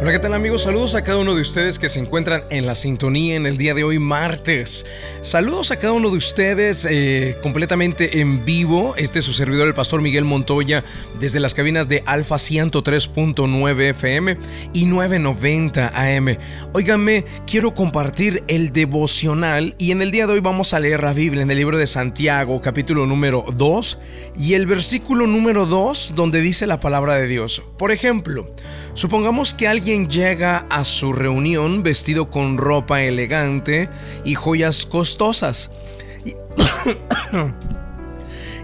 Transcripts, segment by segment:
Hola, ¿qué tal amigos? Saludos a cada uno de ustedes que se encuentran en la sintonía en el día de hoy, martes. Saludos a cada uno de ustedes eh, completamente en vivo. Este es su servidor, el pastor Miguel Montoya, desde las cabinas de Alfa 103.9 FM y 990 AM. Óiganme, quiero compartir el devocional y en el día de hoy vamos a leer la Biblia en el libro de Santiago, capítulo número 2 y el versículo número 2, donde dice la palabra de Dios. Por ejemplo, supongamos que alguien llega a su reunión vestido con ropa elegante y joyas costosas. Y,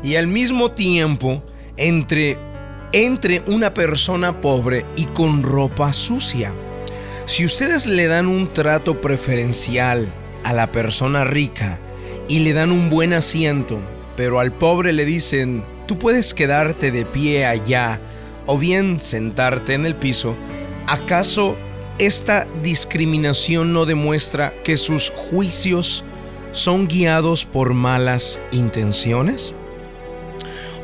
y al mismo tiempo, entre, entre una persona pobre y con ropa sucia. Si ustedes le dan un trato preferencial a la persona rica y le dan un buen asiento, pero al pobre le dicen, tú puedes quedarte de pie allá o bien sentarte en el piso, ¿acaso esta discriminación no demuestra que sus juicios son guiados por malas intenciones?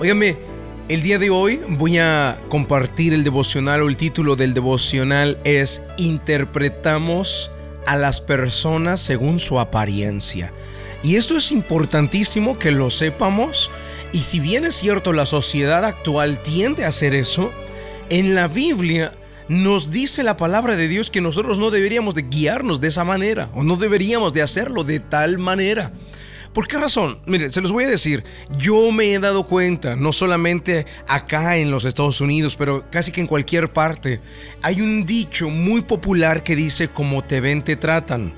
Óigame, el día de hoy voy a compartir el devocional o el título del devocional es Interpretamos a las personas según su apariencia. Y esto es importantísimo que lo sepamos. Y si bien es cierto, la sociedad actual tiende a hacer eso, en la Biblia nos dice la palabra de Dios que nosotros no deberíamos de guiarnos de esa manera o no deberíamos de hacerlo de tal manera. ¿Por qué razón? Miren, se los voy a decir, yo me he dado cuenta, no solamente acá en los Estados Unidos, pero casi que en cualquier parte, hay un dicho muy popular que dice como te ven, te tratan.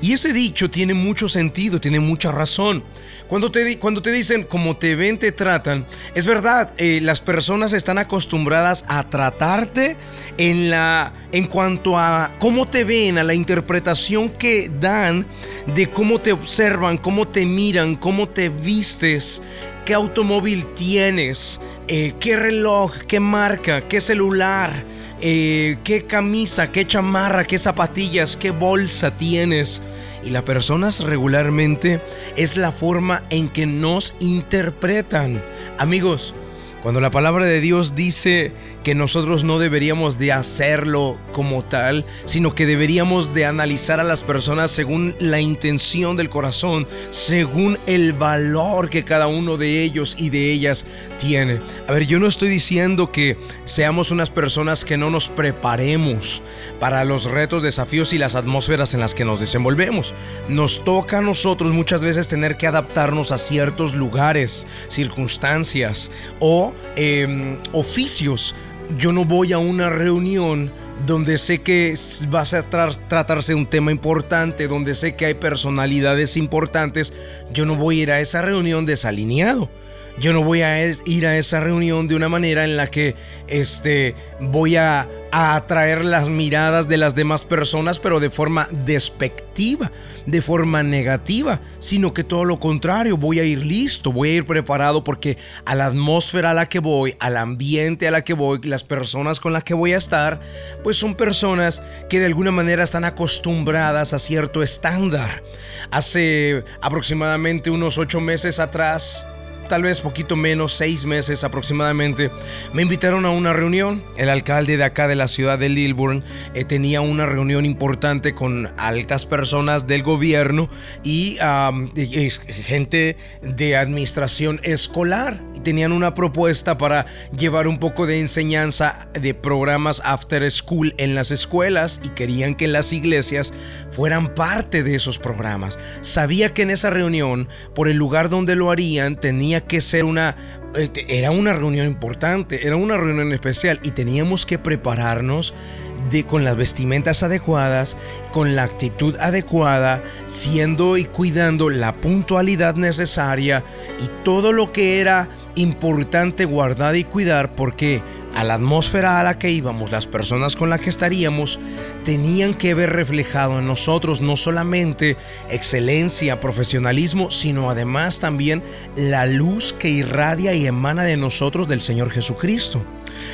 Y ese dicho tiene mucho sentido, tiene mucha razón. Cuando te, cuando te dicen como te ven, te tratan, es verdad, eh, las personas están acostumbradas a tratarte en, la, en cuanto a cómo te ven, a la interpretación que dan de cómo te observan, cómo te miran, cómo te vistes, qué automóvil tienes, eh, qué reloj, qué marca, qué celular eh, qué camisa, qué chamarra, qué zapatillas, qué bolsa tienes. Y las personas regularmente es la forma en que nos interpretan. Amigos, cuando la palabra de Dios dice que nosotros no deberíamos de hacerlo como tal, sino que deberíamos de analizar a las personas según la intención del corazón, según el valor que cada uno de ellos y de ellas tiene. A ver, yo no estoy diciendo que seamos unas personas que no nos preparemos para los retos, desafíos y las atmósferas en las que nos desenvolvemos. Nos toca a nosotros muchas veces tener que adaptarnos a ciertos lugares, circunstancias o Em, oficios. Yo no voy a una reunión donde sé que va a tratarse de un tema importante, donde sé que hay personalidades importantes. Yo no voy a ir a esa reunión desalineado. Yo no voy a ir a esa reunión de una manera en la que este, voy a, a atraer las miradas de las demás personas, pero de forma despectiva, de forma negativa, sino que todo lo contrario, voy a ir listo, voy a ir preparado porque a la atmósfera a la que voy, al ambiente a la que voy, las personas con las que voy a estar, pues son personas que de alguna manera están acostumbradas a cierto estándar. Hace aproximadamente unos ocho meses atrás, tal vez poquito menos, seis meses aproximadamente, me invitaron a una reunión. El alcalde de acá de la ciudad de Lilburn eh, tenía una reunión importante con altas personas del gobierno y, gente de administración escolar. Tenían una propuesta para llevar un poco de enseñanza de programas after school en las escuelas y querían que las iglesias fueran parte de esos programas. Sabía que en esa reunión, por el lugar donde lo harían, tenía que ser una, era una reunión importante, era una reunión especial y teníamos que prepararnos de, con las vestimentas adecuadas, con la actitud adecuada, siendo y cuidando la puntualidad necesaria y todo lo que era importante guardar y cuidar porque a la atmósfera a la que íbamos, las personas con las que estaríamos, tenían que ver reflejado en nosotros no solamente excelencia, profesionalismo, sino además también la luz que irradia y emana de nosotros del Señor Jesucristo.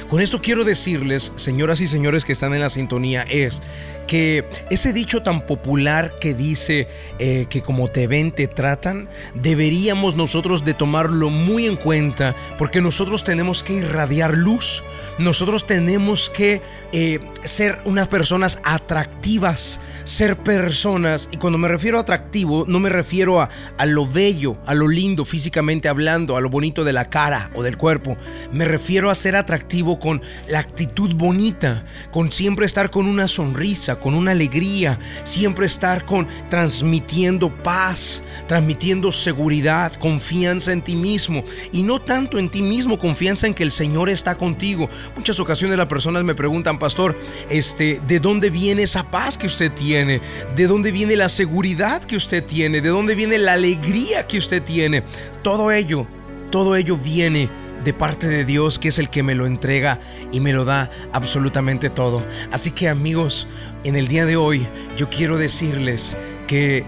Con esto quiero decirles, señoras y señores que están en la sintonía, es que ese dicho tan popular que dice eh, que como te ven, te tratan, deberíamos nosotros de tomarlo muy en cuenta porque nosotros tenemos que irradiar luz. nosotros tenemos que eh, ser unas personas atractivas, ser personas, y cuando me refiero a atractivo, no me refiero a, a lo bello, a lo lindo físicamente hablando, a lo bonito de la cara o del cuerpo, me refiero a ser atractivo con la actitud bonita, con siempre estar con una sonrisa, con una alegría, siempre estar con transmitiendo paz, transmitiendo seguridad, confianza en ti mismo y no tanto en ti mismo, confianza en que el Señor está contigo. Muchas ocasiones las personas me preguntan, pastor, este, ¿de dónde viene esa paz que usted tiene? ¿De dónde viene la seguridad que usted tiene? ¿De dónde viene la alegría que usted tiene? Todo ello, todo ello viene de parte de Dios, que es el que me lo entrega y me lo da absolutamente todo. Así que amigos, en el día de hoy yo quiero decirles que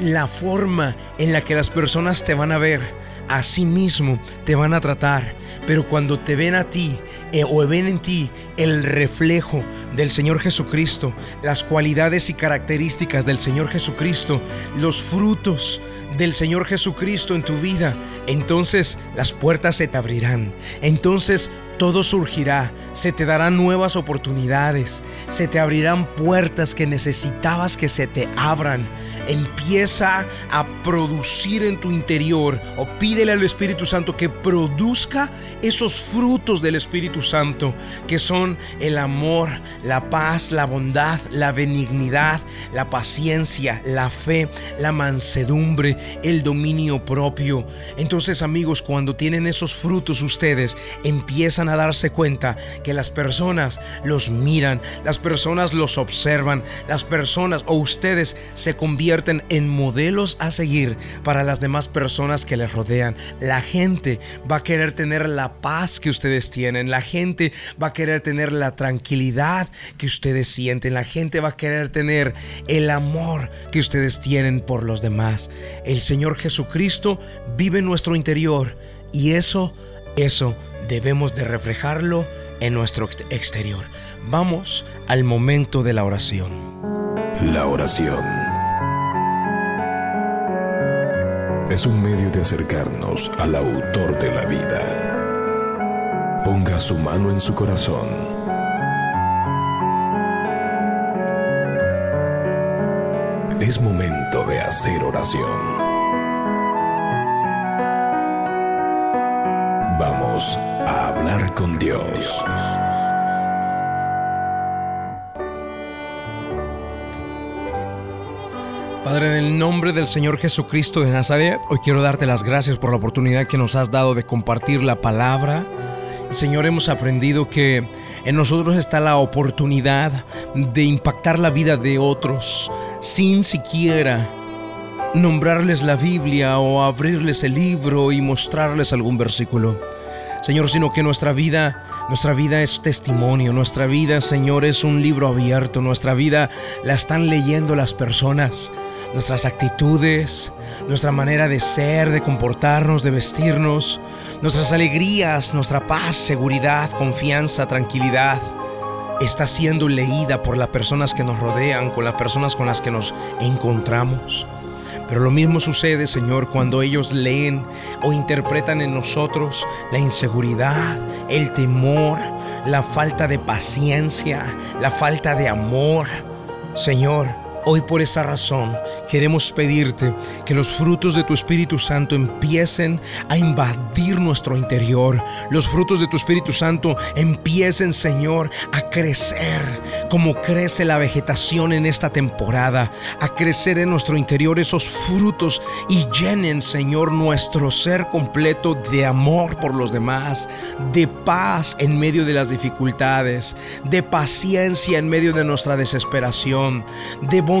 la forma en la que las personas te van a ver, a sí mismo te van a tratar, pero cuando te ven a ti eh, o ven en ti el reflejo del Señor Jesucristo, las cualidades y características del Señor Jesucristo, los frutos del Señor Jesucristo en tu vida, entonces las puertas se te abrirán. Entonces todo surgirá, se te darán nuevas oportunidades, se te abrirán puertas que necesitabas que se te abran. Empieza a producir en tu interior o pídele al Espíritu Santo que produzca esos frutos del Espíritu Santo, que son el amor, la paz, la bondad, la benignidad, la paciencia, la fe, la mansedumbre, el dominio propio. Entonces amigos, cuando tienen esos frutos ustedes, empiezan a darse cuenta que las personas los miran, las personas los observan, las personas o ustedes se convierten en modelos a seguir para las demás personas que les rodean. La gente va a querer tener la paz que ustedes tienen, la gente va a querer tener la tranquilidad que ustedes sienten, la gente va a querer tener el amor que ustedes tienen por los demás. El Señor Jesucristo vive en nuestro interior y eso, eso debemos de reflejarlo en nuestro exterior. Vamos al momento de la oración. La oración es un medio de acercarnos al autor de la vida. Ponga su mano en su corazón. Es momento de hacer oración. Vamos a hablar con Dios. Padre, en el nombre del Señor Jesucristo de Nazaret, hoy quiero darte las gracias por la oportunidad que nos has dado de compartir la palabra. Señor, hemos aprendido que en nosotros está la oportunidad de impactar la vida de otros sin siquiera nombrarles la Biblia o abrirles el libro y mostrarles algún versículo. Señor, sino que nuestra vida, nuestra vida es testimonio, nuestra vida, Señor, es un libro abierto, nuestra vida la están leyendo las personas, nuestras actitudes, nuestra manera de ser, de comportarnos, de vestirnos, nuestras alegrías, nuestra paz, seguridad, confianza, tranquilidad está siendo leída por las personas que nos rodean, con las personas con las que nos encontramos. Pero lo mismo sucede, Señor, cuando ellos leen o interpretan en nosotros la inseguridad, el temor, la falta de paciencia, la falta de amor. Señor, Hoy por esa razón queremos pedirte que los frutos de tu Espíritu Santo empiecen a invadir nuestro interior. Los frutos de tu Espíritu Santo empiecen, Señor, a crecer como crece la vegetación en esta temporada, a crecer en nuestro interior esos frutos y llenen, Señor, nuestro ser completo de amor por los demás, de paz en medio de las dificultades, de paciencia en medio de nuestra desesperación, de bondad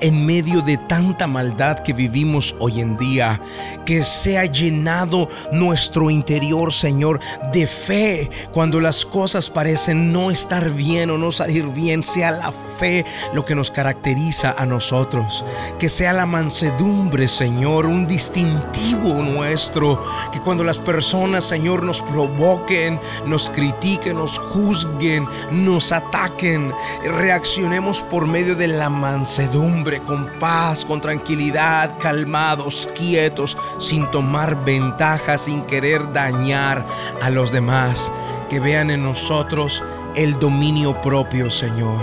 en medio de tanta maldad que vivimos hoy en día. Que sea llenado nuestro interior, Señor, de fe cuando las cosas parecen no estar bien o no salir bien. Sea la fe lo que nos caracteriza a nosotros. Que sea la mansedumbre, Señor, un distintivo nuestro. Que cuando las personas, Señor, nos provoquen, nos critiquen, nos juzguen, nos ataquen, reaccionemos por medio de la mansedumbre con paz, con tranquilidad, calmados, quietos, sin tomar ventaja, sin querer dañar a los demás. que vean en nosotros el dominio propio, Señor.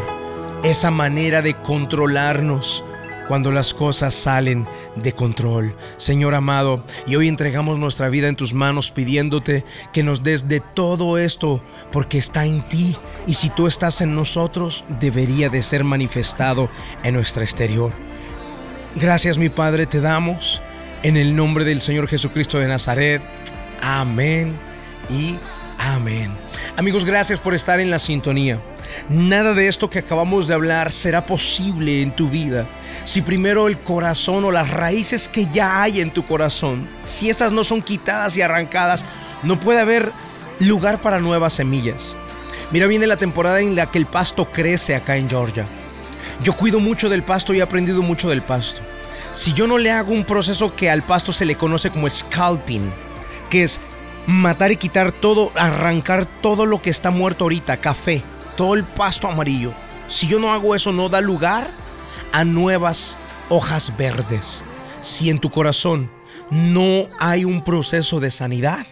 Esa manera de controlarnos cuando las cosas salen de control. Señor amado, y hoy entregamos nuestra vida en tus manos pidiéndote que nos des de todo esto porque está en ti y si tú estás en nosotros debería de ser manifestado en nuestra exterior. Gracias mi Padre te damos en el nombre del Señor Jesucristo de Nazaret. Amén y amén. Amigos, gracias por estar en la sintonía. Nada de esto que acabamos de hablar será posible en tu vida si primero el corazón o las raíces que ya hay en tu corazón, si estas no son quitadas y arrancadas, no puede haber lugar para nuevas semillas. Mira, viene la temporada en la que el pasto crece acá en Georgia. Yo cuido mucho del pasto y he aprendido mucho del pasto. Si yo no le hago un proceso que al pasto se le conoce como scalping, que es matar y quitar todo, arrancar todo lo que está muerto ahorita, café, todo el pasto amarillo. Si yo no hago eso, no da lugar a nuevas hojas verdes. Si en tu corazón no hay un proceso de sanidad,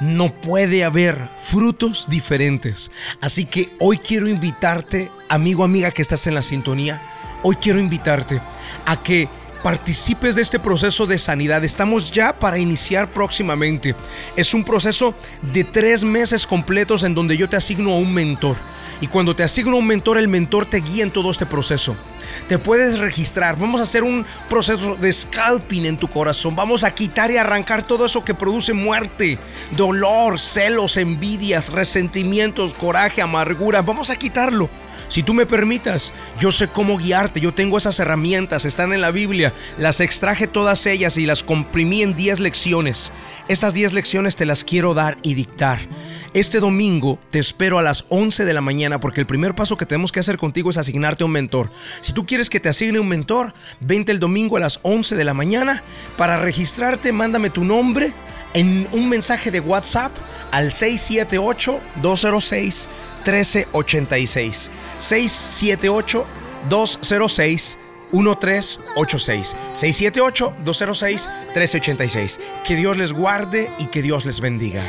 no puede haber frutos diferentes. Así que hoy quiero invitarte, amigo, amiga que estás en la sintonía, hoy quiero invitarte a que participes de este proceso de sanidad. Estamos ya para iniciar próximamente. Es un proceso de tres meses completos en donde yo te asigno a un mentor. Y cuando te asigno a un mentor, el mentor te guía en todo este proceso. Te puedes registrar. Vamos a hacer un proceso de scalping en tu corazón. Vamos a quitar y arrancar todo eso que produce muerte, dolor, celos, envidias, resentimientos, coraje, amargura. Vamos a quitarlo. Si tú me permitas, yo sé cómo guiarte, yo tengo esas herramientas, están en la Biblia, las extraje todas ellas y las comprimí en 10 lecciones. Estas 10 lecciones te las quiero dar y dictar. Este domingo te espero a las 11 de la mañana porque el primer paso que tenemos que hacer contigo es asignarte un mentor. Si tú quieres que te asigne un mentor, vente el domingo a las 11 de la mañana. Para registrarte, mándame tu nombre en un mensaje de WhatsApp al 678-206-1386. 678-206-1386. 1386 678 206 1386. Que Dios les guarde y que Dios les bendiga.